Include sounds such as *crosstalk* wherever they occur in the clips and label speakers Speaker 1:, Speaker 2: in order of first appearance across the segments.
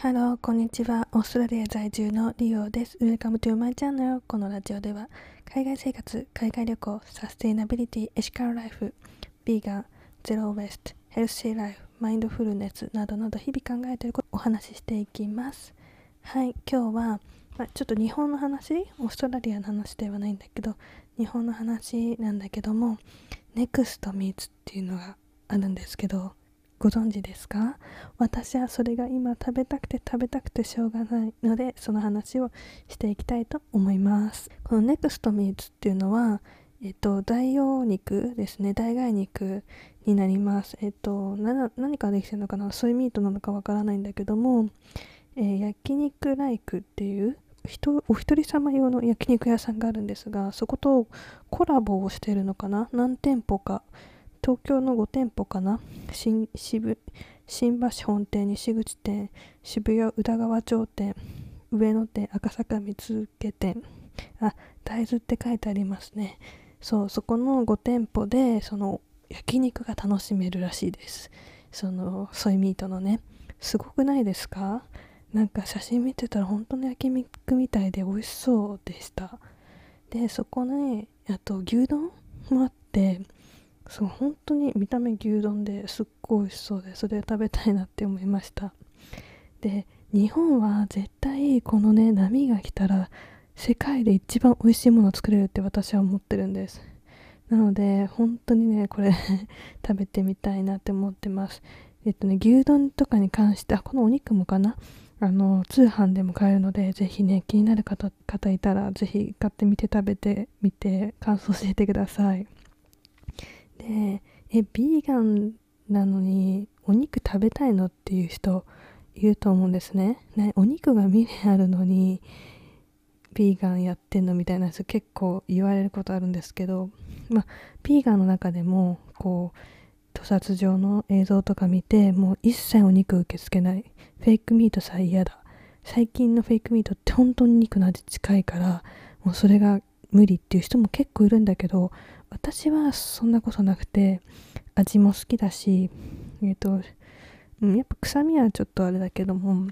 Speaker 1: ハロー、こんにちは。オーストラリア在住のリオです。Welcome to my channel. このラジオでは、海外生活、海外旅行、サステイナビリティ、エシカルライフ、ビーガン、ゼロウェイスト、ヘルシーライフ、マインドフルネスなどなど日々考えていることをお話ししていきます。はい、今日は、まあ、ちょっと日本の話、オーストラリアの話ではないんだけど、日本の話なんだけども、NEXT meats っていうのがあるんですけど、ご存知ですか？私はそれが今食べたくて食べたくてしょうがないのでその話をしていきたいと思います。この NEXT meats っていうのはえっと代用肉ですね。代替肉になります。えっと何かできてるのかな？ソイミートなのかわからないんだけども、えー、焼肉ライクっていうお一人様用の焼肉屋さんがあるんですがそことコラボをしてるのかな？何店舗か東京の5店舗かな？新渋新橋本店西口店渋谷宇田川町店上野店赤坂見附店。あ大豆って書いてありますね。そうそこの5店舗でその焼肉が楽しめるらしいです。そのソイミートのね。すごくないですか？なんか写真見てたら本当の焼肉みたいで美味しそうでした。でそこねあと牛丼もあってそう本当に見た目牛丼ですっごい美味しそうでそれ食べたいなって思いました。で日本は絶対このね波が来たら世界で一番美味しいものを作れるって私は思ってるんです。なので本当にねこれ *laughs* 食べてみたいなって思ってます。えっとね牛丼とかに関してあこのお肉もかな？あの通販でも買えるのでぜひね気になる方方いたらぜひ買ってみて食べてみて感想教えてください。でえビーガンなのにお肉食べたいのっていう人いると思うんですね。ねお肉が未練あるのにビーガンやってんのみたいな人結構言われることあるんですけどまあビーガンの中でもこう屠殺場の映像とか見てもう一切お肉受け付けない。フェイクミートさえ嫌だ。最近のフェイクミートって本当に肉の味近いからもうそれが無理っていう人も結構いるんだけど私はそんなことなくて味も好きだしえっ、ー、と、やっぱ臭みはちょっとあれだけども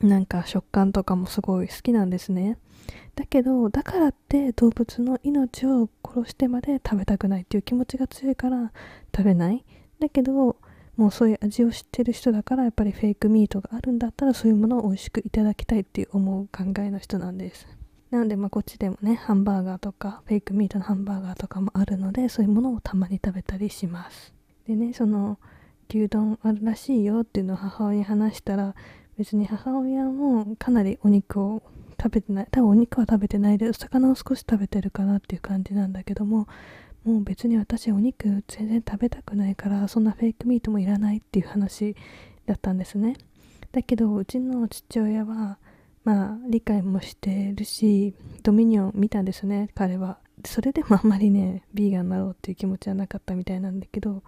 Speaker 1: なんか食感とかもすごい好きなんですね。だけどだからって動物の命を殺してまで食べたくないっていう気持ちが強いから食べない。だけどもうそういう味を知ってる人だからやっぱりフェイクミートがあるんだったらそういうものを美味しくいただきたいっていう思う考えの人なんです。なので、まあ、こっちでもね、ハンバーガーとか、フェイクミートのハンバーガーとかもあるので、そういうものをたまに食べたりします。でね、その、牛丼あるらしいよっていうのを母親に話したら、別に母親もかなりお肉を食べてない、多分お肉は食べてないで、お魚を少し食べてるかなっていう感じなんだけども、もう別に私お肉全然食べたくないから、そんなフェイクミートもいらないっていう話だったんですね。だけど、うちの父親は、まあ理解もしてるしドミニオン見たんですね彼は。それでもあんまりねビーガンになろうっていう気持ちはなかったみたいなんだけど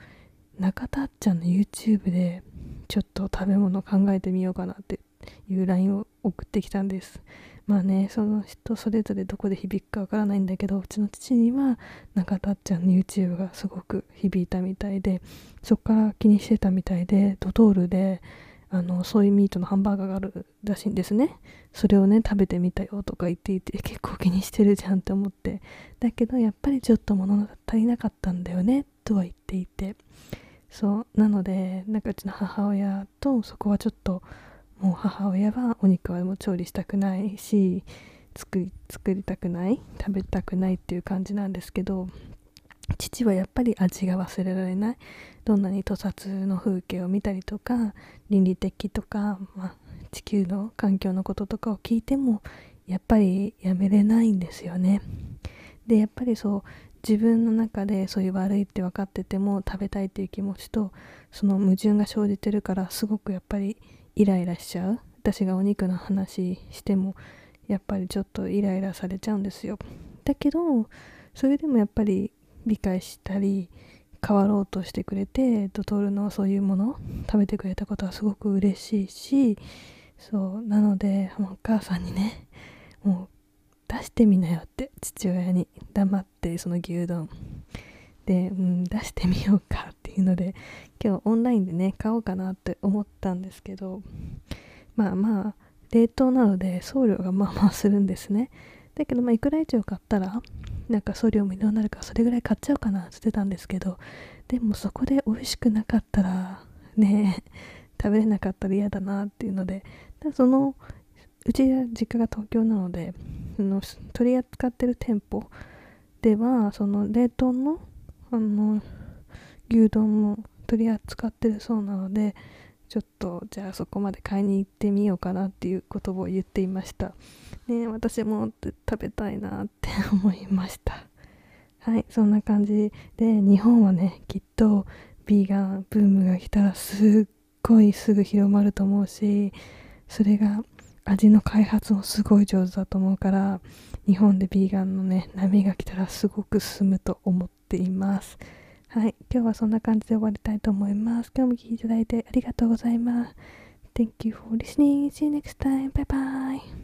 Speaker 1: 中田あっちゃんの YouTube でちょっと食べ物考えてみようかなっていう LINE を送ってきたんです。まあねその人それぞれどこで響くかわからないんだけどうちの父には中田っちゃんの YouTube がすごく響いたみたいでそっから気にしてたみたいでドトールであのソイミートのハンバーガーがあるらしいんですね。それをね食べてみたよとか言っていて結構気にしてるじゃんって思って。だけどやっぱりちょっと物が足りなかったんだよねとは言っていて。そうなのでなんかうちの母親とそこはちょっともう母親はお肉はもう調理したくないし作り作りたくない食べたくないっていう感じなんですけど父はやっぱり味が忘れられない。どんなに屠殺の風景を見たりとか倫理的とか、まあ、地球の環境のこととかを聞いてもやっぱりやめれないんですよね。でやっぱりそう自分の中でそういう悪いって分かってても食べたいっていう気持ちとその矛盾が生じてるからすごくやっぱりイライラしちゃう。私がお肉の話してもやっぱりちょっとイライラされちゃうんですよ。だけどそれでもやっぱり理解したり変わろうとしてくれてドトールのそういうもの食べてくれたことはすごく嬉しいしそうなのでお母さんにねもう出してみなよって父親に。黙ってその牛丼。で、うん、出してみようかっていうので今日オンラインでね買おうかなって思ったんですけどまあまあ冷凍なので送料がまあまあするんですね。だけどまあいくら以上買ったらなんか送料無料になるからそれぐらい買っちゃおうかなって言ってたんですけどでもそこで美味しくなかったらね *laughs* 食べれなかったら嫌だなっていうのでそのうちは実家が東京なのでの取り扱ってる店舗ではその冷凍のあの牛丼も取り扱ってるそうなのでちょっとじゃあそこまで買いに行ってみようかなっていう言葉を言っていました。ね私も食べたいなって思いました。*laughs* はいそんな感じで日本はねきっとビーガンブームが来たらすっごいすぐ広まると思うしそれが味の開発もすごい上手だと思うから日本でビーガンのね波が来たらすごく進むと思っています。はい。今日はそんな感じで終わりたいと思います。今日も聴いていただいてありがとうございます。Thank you for listening. See you next time. Bye bye.